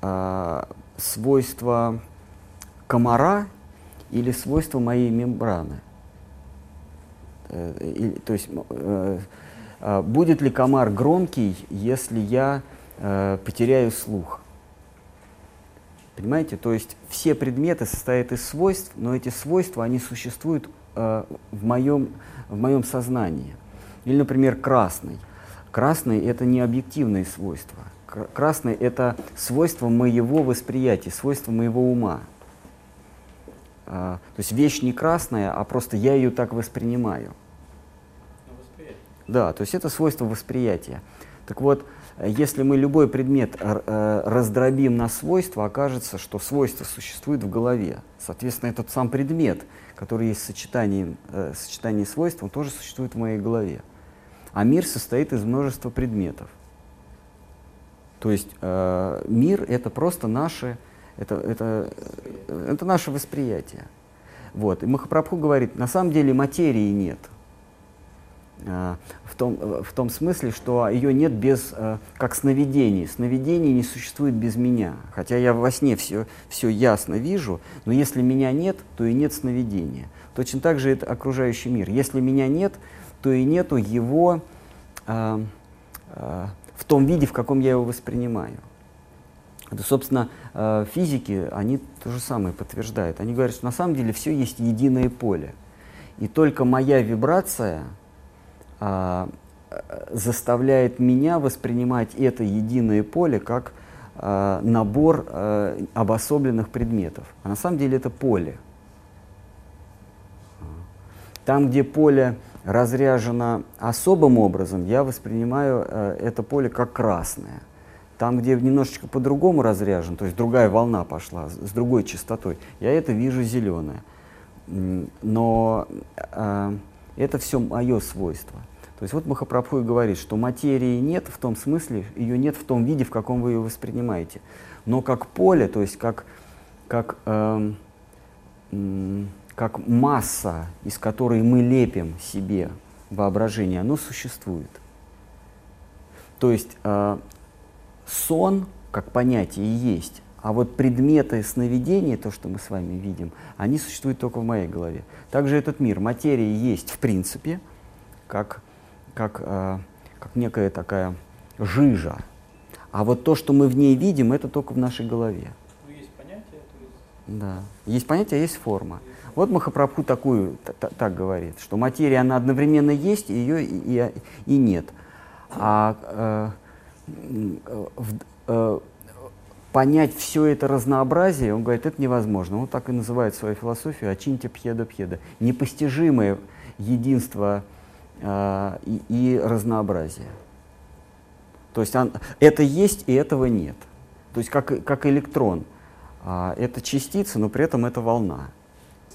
э, свойство комара или свойство моей мембраны? Э, то есть э, э, будет ли комар громкий, если я э, потеряю слух? Понимаете? То есть все предметы состоят из свойств, но эти свойства, они существуют э, в, моем, в моем сознании. Или, например, красный. Красный – это не объективные свойства. Красный – это свойство моего восприятия, свойство моего ума. А, то есть вещь не красная, а просто я ее так воспринимаю. Да, то есть это свойство восприятия. Так вот, если мы любой предмет э, раздробим на свойства, окажется, что свойство существует в голове. Соответственно, этот сам предмет, который есть в сочетании, э, сочетании свойств, он тоже существует в моей голове. А мир состоит из множества предметов. То есть э, мир это просто наше, это, это, это наше восприятие. Вот. И Махапрабху говорит, на самом деле материи нет. Э, в том, в том смысле, что ее нет без, э, как сновидений. Сновидений не существует без меня. Хотя я во сне все, все ясно вижу, но если меня нет, то и нет сновидения. Точно так же это окружающий мир. Если меня нет, то и нету его э, э, в том виде, в каком я его воспринимаю. Это, собственно, э, физики, они то же самое подтверждают. Они говорят, что на самом деле все есть единое поле. И только моя вибрация э, заставляет меня воспринимать это единое поле как э, набор э, обособленных предметов. А на самом деле это поле. Там, где поле разряжено особым образом, я воспринимаю э, это поле как красное. Там, где немножечко по-другому разряжен, то есть другая волна пошла с другой частотой, я это вижу зеленое. Но э, это все мое свойство. То есть вот Махапрабху и говорит, что материи нет в том смысле, ее нет в том виде, в каком вы ее воспринимаете. Но как поле, то есть как, как э, как масса, из которой мы лепим себе воображение, оно существует. То есть э, сон как понятие есть, а вот предметы сновидения, то, что мы с вами видим, они существуют только в моей голове. Также этот мир, материя есть в принципе, как, как, э, как некая такая жижа. А вот то, что мы в ней видим, это только в нашей голове. Ну, есть понятие, то есть... Да. Есть понятие, а есть форма. Вот Махапрабху такую, так говорит, что материя, она одновременно есть, ее и, и нет. А э, в, э, понять все это разнообразие, он говорит, это невозможно. Он так и называет свою философию «Ачинтя пьеда пьеда». Непостижимое единство э, и, и разнообразие. То есть он, это есть и этого нет. То есть как, как электрон. А, это частица, но при этом это волна.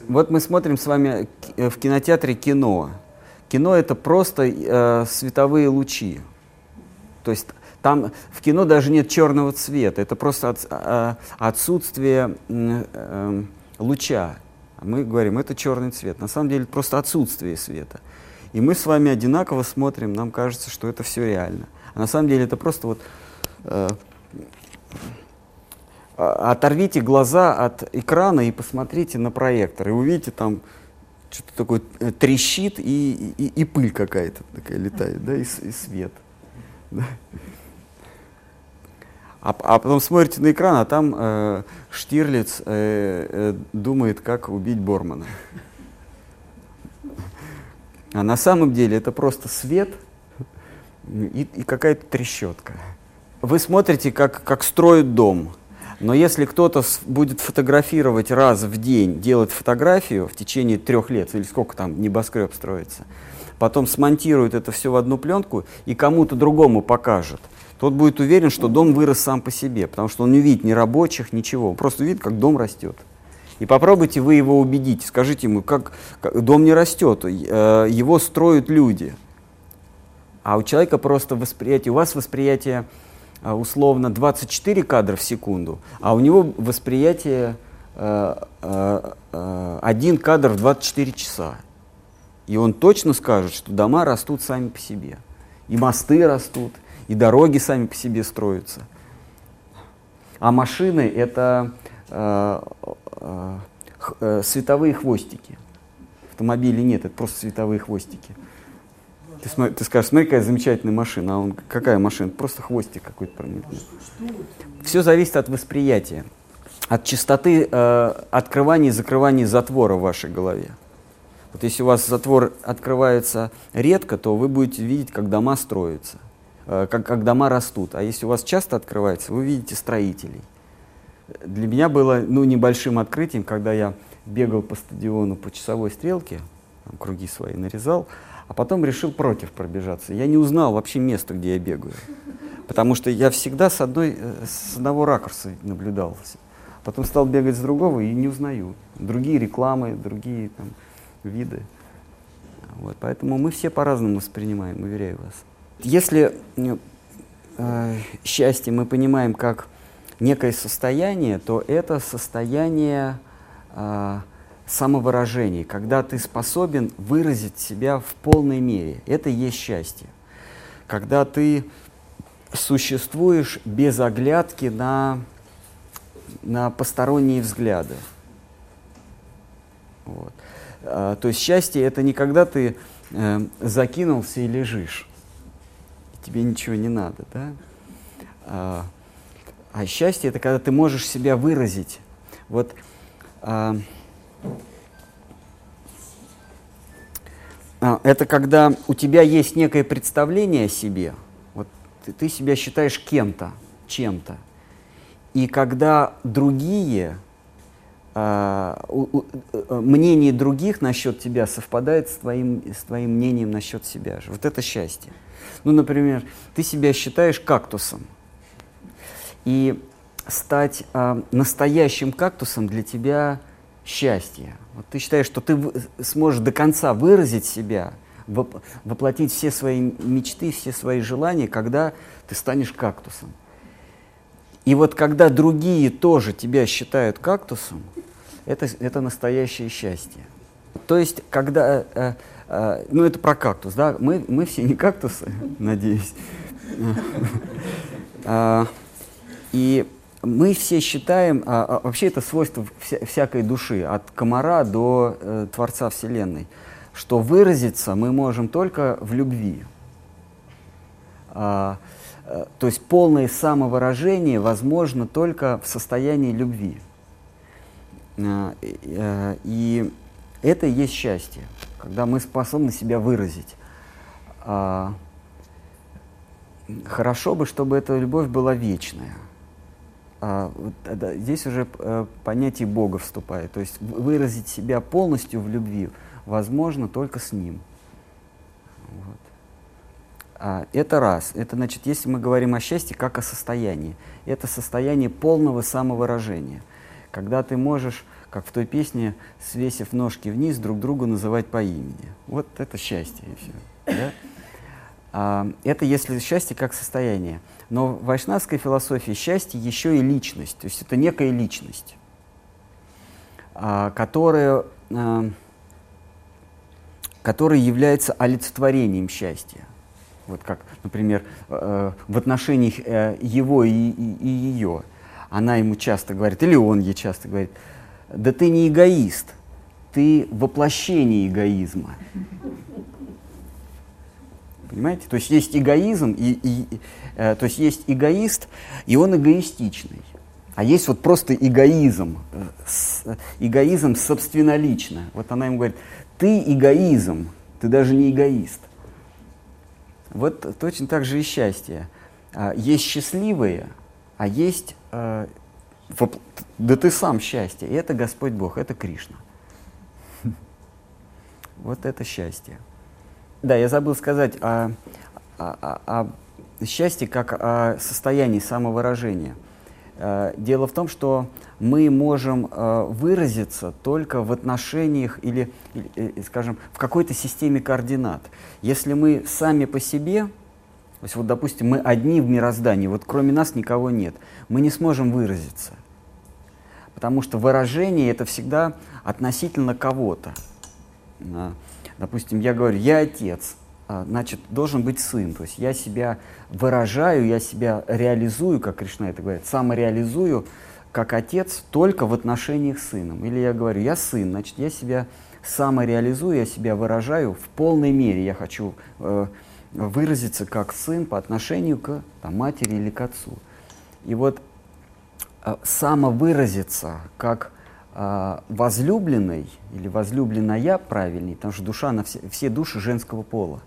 Вот мы смотрим с вами э, в кинотеатре кино. Кино это просто э, световые лучи. То есть там в кино даже нет черного цвета, это просто от, э, отсутствие э, луча. Мы говорим, это черный цвет. На самом деле просто отсутствие света. И мы с вами одинаково смотрим, нам кажется, что это все реально. А на самом деле это просто вот э, а, оторвите глаза от экрана и посмотрите на проектор, и увидите там что-то такое э, трещит и, и, и пыль какая-то такая летает, да, и, и свет. Да. А, а потом смотрите на экран, а там э, Штирлиц э, э, думает, как убить Бормана. А на самом деле это просто свет и, и какая-то трещотка. Вы смотрите, как, как строят дом. Но если кто-то будет фотографировать раз в день, делать фотографию в течение трех лет, или сколько там небоскреб строится, потом смонтирует это все в одну пленку и кому-то другому покажет, тот будет уверен, что дом вырос сам по себе, потому что он не видит ни рабочих, ничего, он просто видит, как дом растет. И попробуйте вы его убедить, скажите ему, как, как дом не растет, э, его строят люди. А у человека просто восприятие, у вас восприятие а, условно 24 кадра в секунду, а у него восприятие э, э, э, один кадр в 24 часа. И он точно скажет, что дома растут сами по себе. И мосты растут, и дороги сами по себе строятся. А машины — это э, э, световые хвостики. Автомобилей нет, это просто световые хвостики. Ты, смотри, ты скажешь, смотри, какая замечательная машина. А он, какая машина? Просто хвостик какой-то промелькнул. Все зависит от восприятия, от частоты э, открывания и закрывания затвора в вашей голове. Вот если у вас затвор открывается редко, то вы будете видеть, как дома строятся, э, как, как дома растут. А если у вас часто открывается, вы видите строителей. Для меня было ну, небольшим открытием, когда я бегал по стадиону по часовой стрелке, там, круги свои нарезал, а потом решил против пробежаться. Я не узнал вообще место, где я бегаю. Потому что я всегда с, одной, э, с одного ракурса наблюдал. Потом стал бегать с другого и не узнаю. Другие рекламы, другие там, виды. Вот, поэтому мы все по-разному воспринимаем, уверяю вас. Если э, счастье мы понимаем как некое состояние, то это состояние э, самовыражении, когда ты способен выразить себя в полной мере. Это и есть счастье. Когда ты существуешь без оглядки на, на посторонние взгляды. Вот. А, то есть счастье это не когда ты э, закинулся и лежишь, тебе ничего не надо, да? А, а счастье это когда ты можешь себя выразить. Вот а, а, это когда у тебя есть некое представление о себе, вот ты, ты себя считаешь кем-то, чем-то, и когда другие, э, у, у, э, мнение других насчет тебя совпадает с твоим, с твоим мнением насчет себя же. Вот это счастье. Ну, например, ты себя считаешь кактусом, и стать э, настоящим кактусом для тебя счастье. Вот ты считаешь, что ты сможешь до конца выразить себя, воплотить все свои мечты, все свои желания, когда ты станешь кактусом. И вот когда другие тоже тебя считают кактусом, это, это настоящее счастье. То есть, когда, э, э, ну это про кактус, да, мы, мы все не кактусы, надеюсь. И мы все считаем, а, а, вообще это свойство вся, всякой души, от комара до э, Творца Вселенной, что выразиться мы можем только в любви. А, а, то есть полное самовыражение возможно только в состоянии любви. А, а, и это и есть счастье, когда мы способны себя выразить. А, хорошо бы, чтобы эта любовь была вечная – здесь уже э, понятие Бога вступает. То есть выразить себя полностью в любви возможно только с Ним. Вот. А, это раз. Это значит, если мы говорим о счастье как о состоянии, это состояние полного самовыражения. Когда ты можешь, как в той песне, свесив ножки вниз, друг друга называть по имени. Вот это счастье и все. Да? А, это если счастье как состояние. Но в вайшнавской философии счастье еще и личность, то есть это некая личность, а, которая, а, которая является олицетворением счастья. Вот как, например, э, в отношениях э, его и, и, и ее. Она ему часто говорит, или он ей часто говорит, да ты не эгоист, ты воплощение эгоизма. Понимаете? То есть есть эгоизм, и, и, э, то есть есть эгоист, и он эгоистичный. А есть вот просто эгоизм, э, с, эгоизм собственнолично. Вот она ему говорит, ты эгоизм, ты даже не эгоист. Вот точно так же и счастье. А, есть счастливые, а есть, э, да ты сам счастье. И это Господь Бог, это Кришна. Вот это счастье. Да, я забыл сказать о, о, о, счастье как о состоянии самовыражения. Э, дело в том, что мы можем э, выразиться только в отношениях или, или, э, скажем, в какой-то системе координат. Если мы сами по себе, то есть вот, допустим, мы одни в мироздании, вот кроме нас никого нет, мы не сможем выразиться. Потому что выражение это всегда относительно кого-то. Допустим, я говорю, я отец, а, значит, должен быть сын. То есть я себя выражаю, я себя реализую, как Кришна это говорит, самореализую как отец только в отношениях с сыном. Или я говорю, я сын, значит, я себя самореализую, я себя выражаю в полной мере. Я хочу э, выразиться как сын по отношению к там, матери или к отцу. И вот э, самовыразиться как э, возлюбленный или возлюбленная правильней, потому что душа на все, все души женского пола.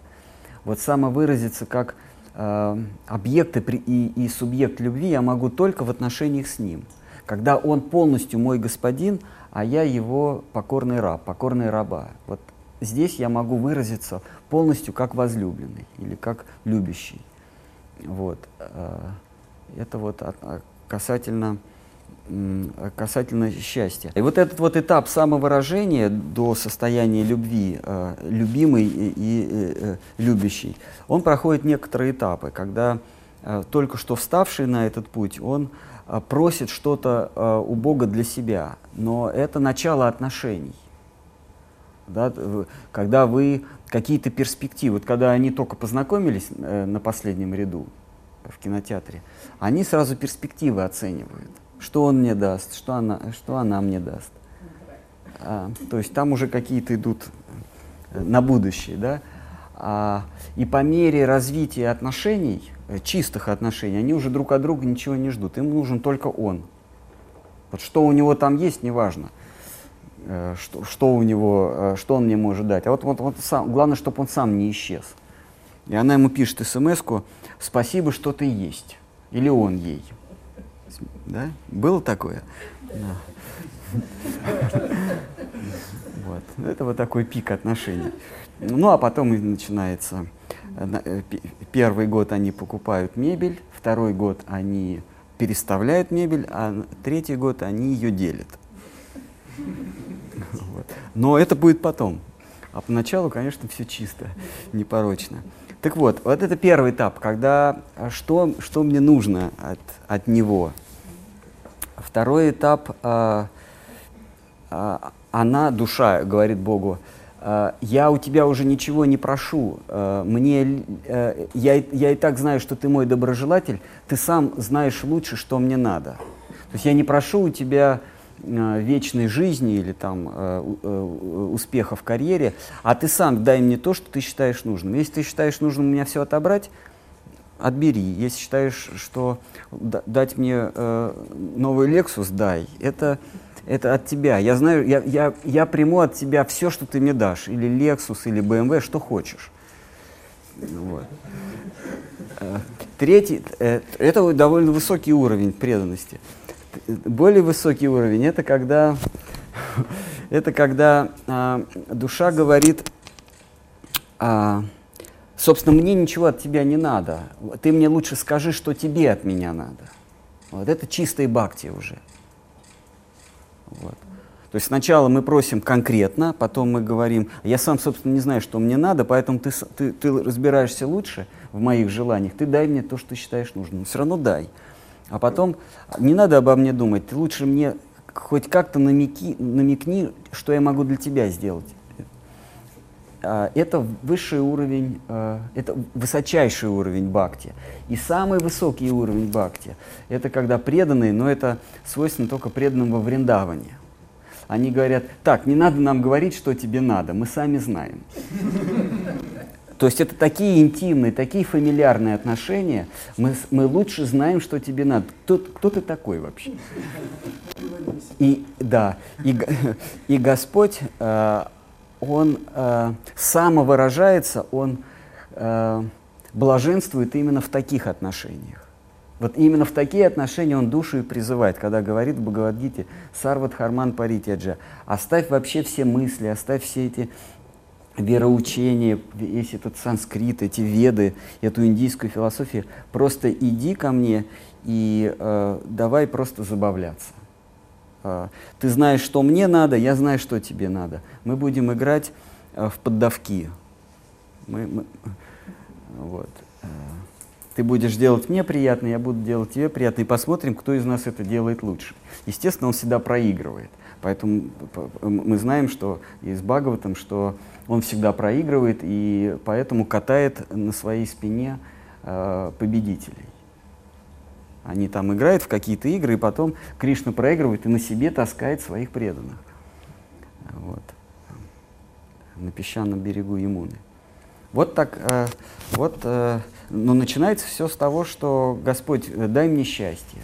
Вот самовыразиться как э, объект и, и, и субъект любви я могу только в отношениях с ним. Когда он полностью мой господин, а я его покорный раб, покорный раба. Вот здесь я могу выразиться полностью как возлюбленный или как любящий. Вот. Э, это вот касательно касательно счастья. И вот этот вот этап самовыражения до состояния любви, э, любимый и, и э, любящий, он проходит некоторые этапы, когда э, только что вставший на этот путь, он э, просит что-то э, у Бога для себя, но это начало отношений. Да, когда вы какие-то перспективы, вот когда они только познакомились э, на последнем ряду в кинотеатре, они сразу перспективы оценивают что он мне даст, что она, что она мне даст. А, то есть там уже какие-то идут э, на будущее, да. А, и по мере развития отношений, э, чистых отношений, они уже друг от друга ничего не ждут. Им нужен только он. Вот что у него там есть, неважно. Э, что, что у него, что он мне может дать. А вот, вот, вот сам, главное, чтобы он сам не исчез. И она ему пишет смс-ку «Спасибо, что ты есть». Или он ей. Да? Было такое? Вот. Это вот такой пик отношений. Ну, а потом и начинается. Э, первый год они покупают мебель, второй год они переставляют мебель, а третий год они ее делят. Вот. Но это будет потом. А поначалу, конечно, все чисто, непорочно. Так вот, вот это первый этап, когда а, что, что мне нужно от, от него, Второй этап, э, э, она, душа, говорит Богу, я у тебя уже ничего не прошу, мне, э, я, я и так знаю, что ты мой доброжелатель, ты сам знаешь лучше, что мне надо. То есть я не прошу у тебя вечной жизни или там э, э, успеха в карьере, а ты сам дай мне то, что ты считаешь нужным. Если ты считаешь нужным у меня все отобрать, отбери. Если считаешь, что дать мне э, новый Lexus, дай. Это, это от тебя. Я знаю, я, я, я приму от тебя все, что ты мне дашь. Или Lexus, или BMW, что хочешь. Вот. Э, третий, э, это довольно высокий уровень преданности. Более высокий уровень это когда, это когда э, душа говорит, э, Собственно, мне ничего от тебя не надо. Ты мне лучше скажи, что тебе от меня надо. Вот это чистые бхакти уже. Вот. То есть сначала мы просим конкретно, потом мы говорим, я сам, собственно, не знаю, что мне надо, поэтому ты, ты, ты разбираешься лучше в моих желаниях, ты дай мне то, что считаешь нужным. Но все равно дай. А потом не надо обо мне думать, ты лучше мне хоть как-то намеки, намекни, что я могу для тебя сделать. а, это высший уровень, а, это высочайший уровень бхакти. И самый высокий уровень бхакти – это когда преданные, но это свойственно только преданным во Вриндаване. Они говорят, так, не надо нам говорить, что тебе надо, мы сами знаем. То есть это такие интимные, такие фамильярные отношения, мы, мы лучше знаем, что тебе надо. Кто, кто ты такой вообще? И да, и, и Господь, э, Он э, самовыражается, Он э, блаженствует именно в таких отношениях. Вот именно в такие отношения он душу и призывает, когда говорит в Бхагавадгите «Сарват Харман Паритяджа» «Оставь вообще все мысли, оставь все эти вероучения, весь этот санскрит, эти веды, эту индийскую философию, просто иди ко мне и э, давай просто забавляться. Э, ты знаешь, что мне надо, я знаю, что тебе надо. Мы будем играть э, в поддавки. Мы, мы, вот. Э, ты будешь делать мне приятно, я буду делать тебе приятно, и посмотрим, кто из нас это делает лучше. Естественно, он всегда проигрывает. Поэтому мы знаем, что из Бхагаватам, что он всегда проигрывает и поэтому катает на своей спине э, победителей. Они там играют в какие-то игры, и потом Кришна проигрывает и на себе таскает своих преданных. Вот. На песчаном берегу Ямуны. Вот так, э, вот, э, но начинается все с того, что Господь, дай мне счастье.